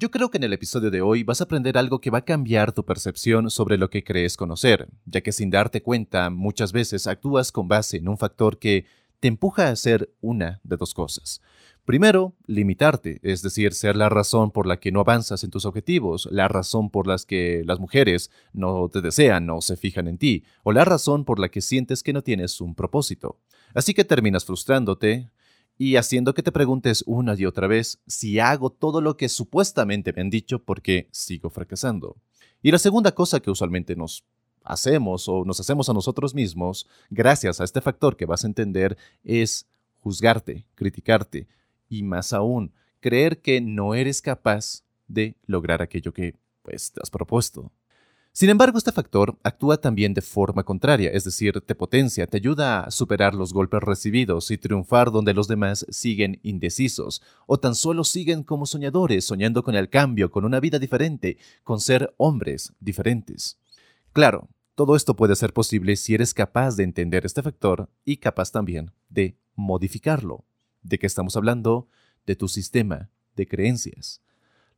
Yo creo que en el episodio de hoy vas a aprender algo que va a cambiar tu percepción sobre lo que crees conocer, ya que sin darte cuenta muchas veces actúas con base en un factor que te empuja a hacer una de dos cosas. Primero, limitarte, es decir, ser la razón por la que no avanzas en tus objetivos, la razón por la que las mujeres no te desean o se fijan en ti, o la razón por la que sientes que no tienes un propósito. Así que terminas frustrándote, y haciendo que te preguntes una y otra vez si hago todo lo que supuestamente me han dicho porque sigo fracasando. Y la segunda cosa que usualmente nos hacemos o nos hacemos a nosotros mismos, gracias a este factor que vas a entender, es juzgarte, criticarte y más aún, creer que no eres capaz de lograr aquello que pues te has propuesto. Sin embargo, este factor actúa también de forma contraria, es decir, te potencia, te ayuda a superar los golpes recibidos y triunfar donde los demás siguen indecisos o tan solo siguen como soñadores, soñando con el cambio, con una vida diferente, con ser hombres diferentes. Claro, todo esto puede ser posible si eres capaz de entender este factor y capaz también de modificarlo. ¿De qué estamos hablando? De tu sistema de creencias.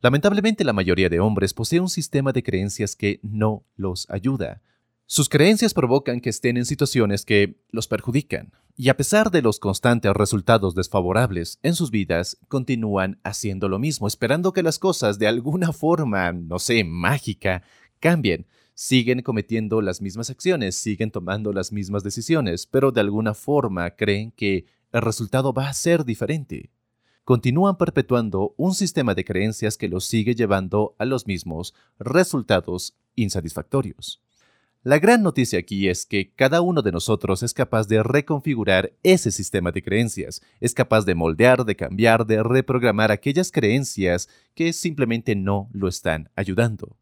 Lamentablemente la mayoría de hombres posee un sistema de creencias que no los ayuda. Sus creencias provocan que estén en situaciones que los perjudican, y a pesar de los constantes resultados desfavorables en sus vidas, continúan haciendo lo mismo, esperando que las cosas de alguna forma, no sé, mágica, cambien. Siguen cometiendo las mismas acciones, siguen tomando las mismas decisiones, pero de alguna forma creen que el resultado va a ser diferente continúan perpetuando un sistema de creencias que los sigue llevando a los mismos resultados insatisfactorios. La gran noticia aquí es que cada uno de nosotros es capaz de reconfigurar ese sistema de creencias, es capaz de moldear, de cambiar, de reprogramar aquellas creencias que simplemente no lo están ayudando.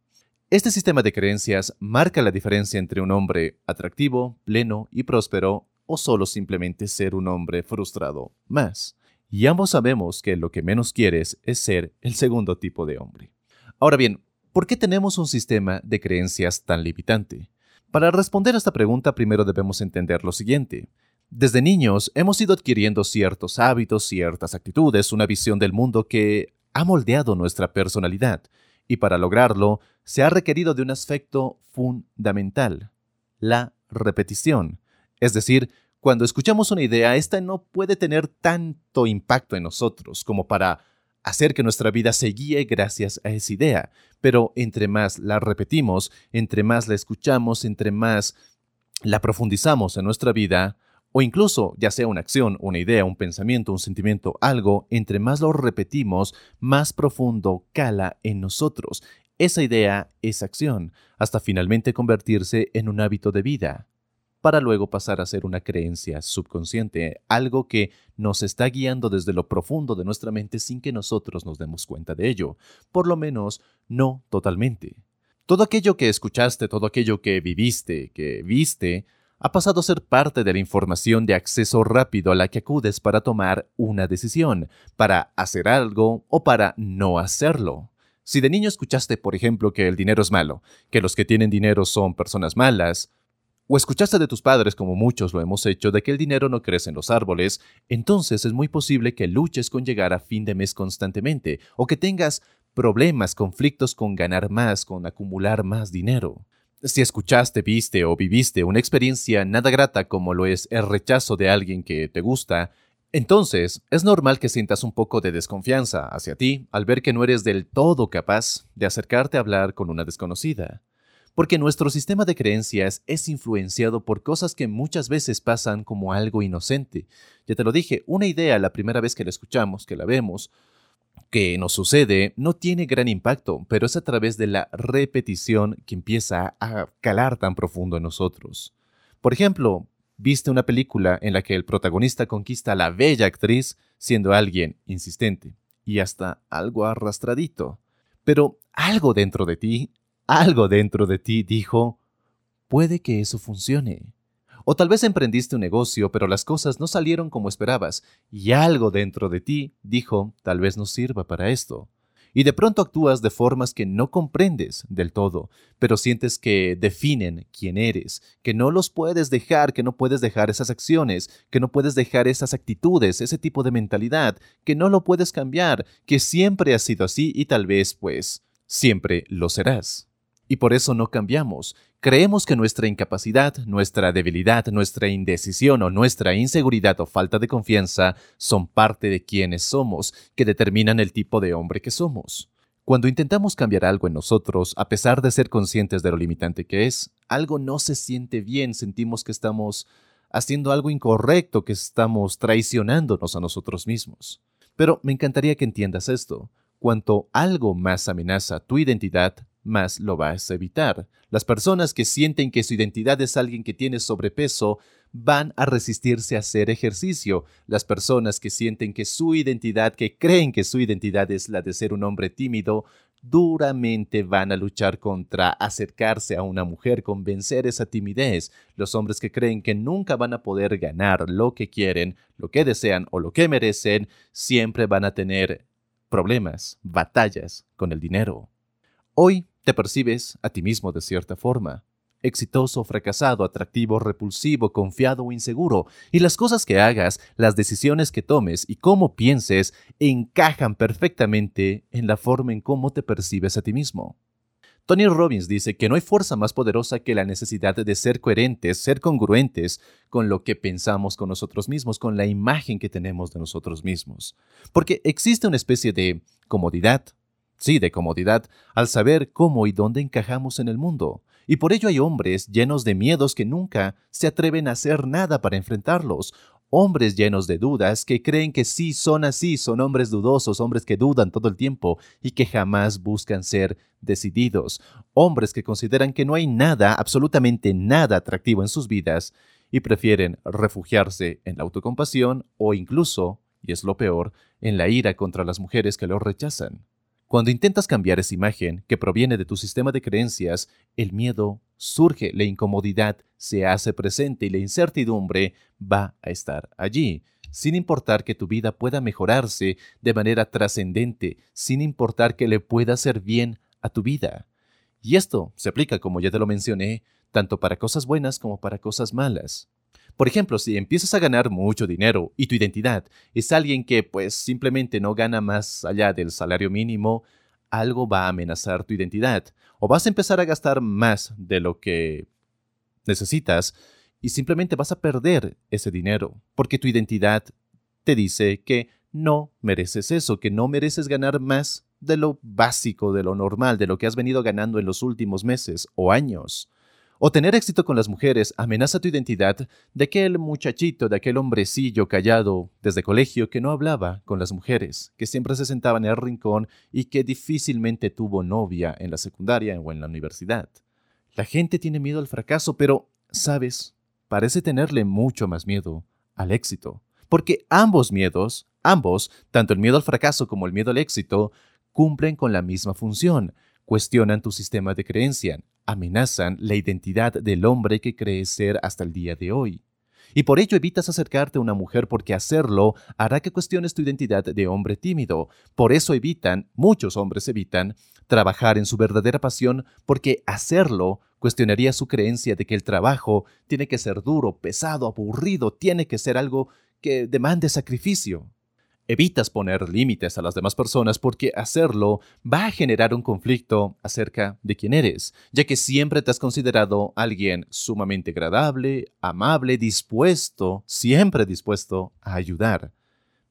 Este sistema de creencias marca la diferencia entre un hombre atractivo, pleno y próspero o solo simplemente ser un hombre frustrado más y ambos sabemos que lo que menos quieres es ser el segundo tipo de hombre. Ahora bien, ¿por qué tenemos un sistema de creencias tan limitante? Para responder a esta pregunta primero debemos entender lo siguiente. Desde niños hemos ido adquiriendo ciertos hábitos, ciertas actitudes, una visión del mundo que ha moldeado nuestra personalidad, y para lograrlo se ha requerido de un aspecto fundamental, la repetición, es decir, cuando escuchamos una idea, esta no puede tener tanto impacto en nosotros como para hacer que nuestra vida se guíe gracias a esa idea. Pero entre más la repetimos, entre más la escuchamos, entre más la profundizamos en nuestra vida, o incluso ya sea una acción, una idea, un pensamiento, un sentimiento, algo, entre más lo repetimos, más profundo cala en nosotros. Esa idea, esa acción, hasta finalmente convertirse en un hábito de vida para luego pasar a ser una creencia subconsciente, algo que nos está guiando desde lo profundo de nuestra mente sin que nosotros nos demos cuenta de ello, por lo menos no totalmente. Todo aquello que escuchaste, todo aquello que viviste, que viste, ha pasado a ser parte de la información de acceso rápido a la que acudes para tomar una decisión, para hacer algo o para no hacerlo. Si de niño escuchaste, por ejemplo, que el dinero es malo, que los que tienen dinero son personas malas, o escuchaste de tus padres, como muchos lo hemos hecho, de que el dinero no crece en los árboles, entonces es muy posible que luches con llegar a fin de mes constantemente, o que tengas problemas, conflictos con ganar más, con acumular más dinero. Si escuchaste, viste o viviste una experiencia nada grata como lo es el rechazo de alguien que te gusta, entonces es normal que sientas un poco de desconfianza hacia ti al ver que no eres del todo capaz de acercarte a hablar con una desconocida porque nuestro sistema de creencias es influenciado por cosas que muchas veces pasan como algo inocente. Ya te lo dije, una idea la primera vez que la escuchamos, que la vemos, que nos sucede, no tiene gran impacto, pero es a través de la repetición que empieza a calar tan profundo en nosotros. Por ejemplo, viste una película en la que el protagonista conquista a la bella actriz siendo alguien insistente y hasta algo arrastradito. Pero algo dentro de ti, algo dentro de ti dijo, puede que eso funcione. O tal vez emprendiste un negocio, pero las cosas no salieron como esperabas, y algo dentro de ti dijo, tal vez no sirva para esto. Y de pronto actúas de formas que no comprendes del todo, pero sientes que definen quién eres, que no los puedes dejar, que no puedes dejar esas acciones, que no puedes dejar esas actitudes, ese tipo de mentalidad, que no lo puedes cambiar, que siempre has sido así y tal vez, pues, siempre lo serás. Y por eso no cambiamos, Creemos que nuestra incapacidad, nuestra debilidad, nuestra indecisión o nuestra inseguridad o falta de confianza son parte de quienes somos, que determinan el tipo de hombre que somos. Cuando intentamos cambiar algo en nosotros, a pesar de ser conscientes de lo limitante que es, algo no se siente bien, sentimos que estamos haciendo algo incorrecto, que estamos traicionándonos a nosotros mismos. Pero me encantaría que entiendas esto. Cuanto algo más amenaza tu identidad, más lo vas a evitar. Las personas que sienten que su identidad es alguien que tiene sobrepeso van a resistirse a hacer ejercicio. Las personas que sienten que su identidad, que creen que su identidad es la de ser un hombre tímido, duramente van a luchar contra acercarse a una mujer, convencer esa timidez. Los hombres que creen que nunca van a poder ganar lo que quieren, lo que desean o lo que merecen, siempre van a tener problemas, batallas con el dinero. Hoy te percibes a ti mismo de cierta forma, exitoso, fracasado, atractivo, repulsivo, confiado o inseguro, y las cosas que hagas, las decisiones que tomes y cómo pienses encajan perfectamente en la forma en cómo te percibes a ti mismo. Tony Robbins dice que no hay fuerza más poderosa que la necesidad de ser coherentes, ser congruentes con lo que pensamos con nosotros mismos, con la imagen que tenemos de nosotros mismos. Porque existe una especie de comodidad, sí, de comodidad, al saber cómo y dónde encajamos en el mundo. Y por ello hay hombres llenos de miedos que nunca se atreven a hacer nada para enfrentarlos. Hombres llenos de dudas que creen que sí son así, son hombres dudosos, hombres que dudan todo el tiempo y que jamás buscan ser decididos. Hombres que consideran que no hay nada, absolutamente nada atractivo en sus vidas y prefieren refugiarse en la autocompasión o incluso, y es lo peor, en la ira contra las mujeres que los rechazan. Cuando intentas cambiar esa imagen que proviene de tu sistema de creencias, el miedo surge, la incomodidad se hace presente y la incertidumbre va a estar allí, sin importar que tu vida pueda mejorarse de manera trascendente, sin importar que le pueda hacer bien a tu vida. Y esto se aplica, como ya te lo mencioné, tanto para cosas buenas como para cosas malas. Por ejemplo, si empiezas a ganar mucho dinero y tu identidad es alguien que pues simplemente no gana más allá del salario mínimo, algo va a amenazar tu identidad. O vas a empezar a gastar más de lo que necesitas y simplemente vas a perder ese dinero porque tu identidad te dice que no mereces eso, que no mereces ganar más de lo básico, de lo normal, de lo que has venido ganando en los últimos meses o años. O tener éxito con las mujeres amenaza tu identidad de aquel muchachito, de aquel hombrecillo callado desde colegio que no hablaba con las mujeres, que siempre se sentaba en el rincón y que difícilmente tuvo novia en la secundaria o en la universidad. La gente tiene miedo al fracaso, pero, ¿sabes? Parece tenerle mucho más miedo al éxito. Porque ambos miedos, ambos, tanto el miedo al fracaso como el miedo al éxito, cumplen con la misma función, cuestionan tu sistema de creencia, amenazan la identidad del hombre que crees ser hasta el día de hoy. Y por ello evitas acercarte a una mujer porque hacerlo hará que cuestiones tu identidad de hombre tímido. Por eso evitan, muchos hombres evitan, trabajar en su verdadera pasión porque hacerlo cuestionaría su creencia de que el trabajo tiene que ser duro, pesado, aburrido, tiene que ser algo que demande sacrificio. Evitas poner límites a las demás personas porque hacerlo va a generar un conflicto acerca de quién eres, ya que siempre te has considerado alguien sumamente agradable, amable, dispuesto, siempre dispuesto a ayudar.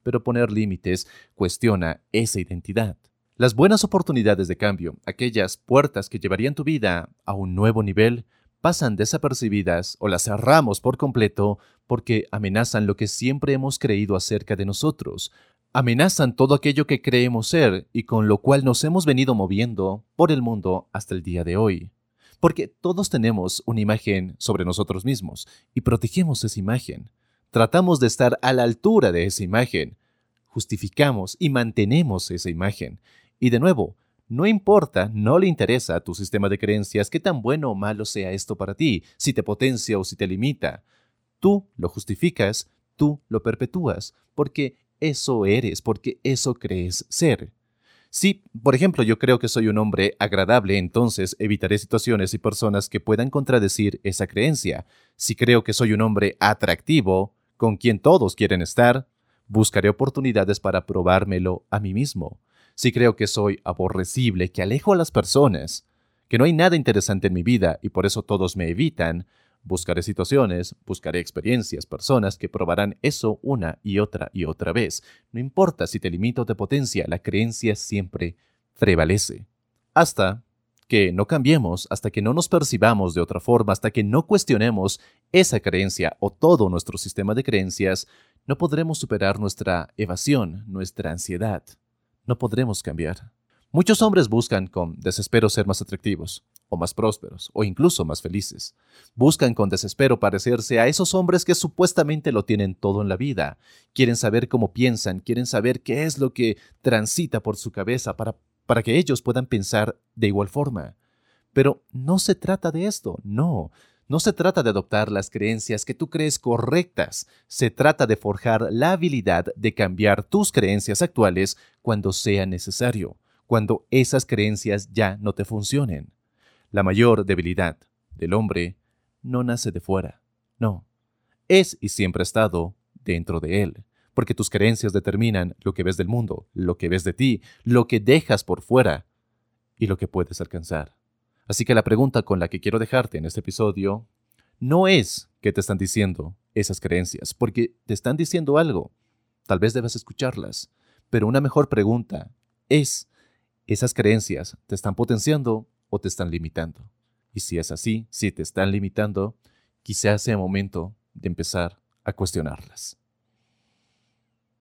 Pero poner límites cuestiona esa identidad. Las buenas oportunidades de cambio, aquellas puertas que llevarían tu vida a un nuevo nivel, pasan desapercibidas o las cerramos por completo porque amenazan lo que siempre hemos creído acerca de nosotros, amenazan todo aquello que creemos ser y con lo cual nos hemos venido moviendo por el mundo hasta el día de hoy. Porque todos tenemos una imagen sobre nosotros mismos y protegemos esa imagen. Tratamos de estar a la altura de esa imagen. Justificamos y mantenemos esa imagen. Y de nuevo, no importa, no le interesa a tu sistema de creencias qué tan bueno o malo sea esto para ti, si te potencia o si te limita. Tú lo justificas, tú lo perpetúas, porque eso eres, porque eso crees ser. Si, por ejemplo, yo creo que soy un hombre agradable, entonces evitaré situaciones y personas que puedan contradecir esa creencia. Si creo que soy un hombre atractivo, con quien todos quieren estar, buscaré oportunidades para probármelo a mí mismo. Si creo que soy aborrecible, que alejo a las personas, que no hay nada interesante en mi vida y por eso todos me evitan, Buscaré situaciones, buscaré experiencias, personas que probarán eso una y otra y otra vez. No importa si te limita o te potencia, la creencia siempre prevalece. Hasta que no cambiemos, hasta que no nos percibamos de otra forma, hasta que no cuestionemos esa creencia o todo nuestro sistema de creencias, no podremos superar nuestra evasión, nuestra ansiedad. No podremos cambiar. Muchos hombres buscan con desespero ser más atractivos, o más prósperos, o incluso más felices. Buscan con desespero parecerse a esos hombres que supuestamente lo tienen todo en la vida. Quieren saber cómo piensan, quieren saber qué es lo que transita por su cabeza para, para que ellos puedan pensar de igual forma. Pero no se trata de esto, no. No se trata de adoptar las creencias que tú crees correctas, se trata de forjar la habilidad de cambiar tus creencias actuales cuando sea necesario cuando esas creencias ya no te funcionen. La mayor debilidad del hombre no nace de fuera, no, es y siempre ha estado dentro de él, porque tus creencias determinan lo que ves del mundo, lo que ves de ti, lo que dejas por fuera y lo que puedes alcanzar. Así que la pregunta con la que quiero dejarte en este episodio no es qué te están diciendo esas creencias, porque te están diciendo algo. Tal vez debas escucharlas, pero una mejor pregunta es esas creencias te están potenciando o te están limitando. Y si es así, si te están limitando, quizás sea momento de empezar a cuestionarlas.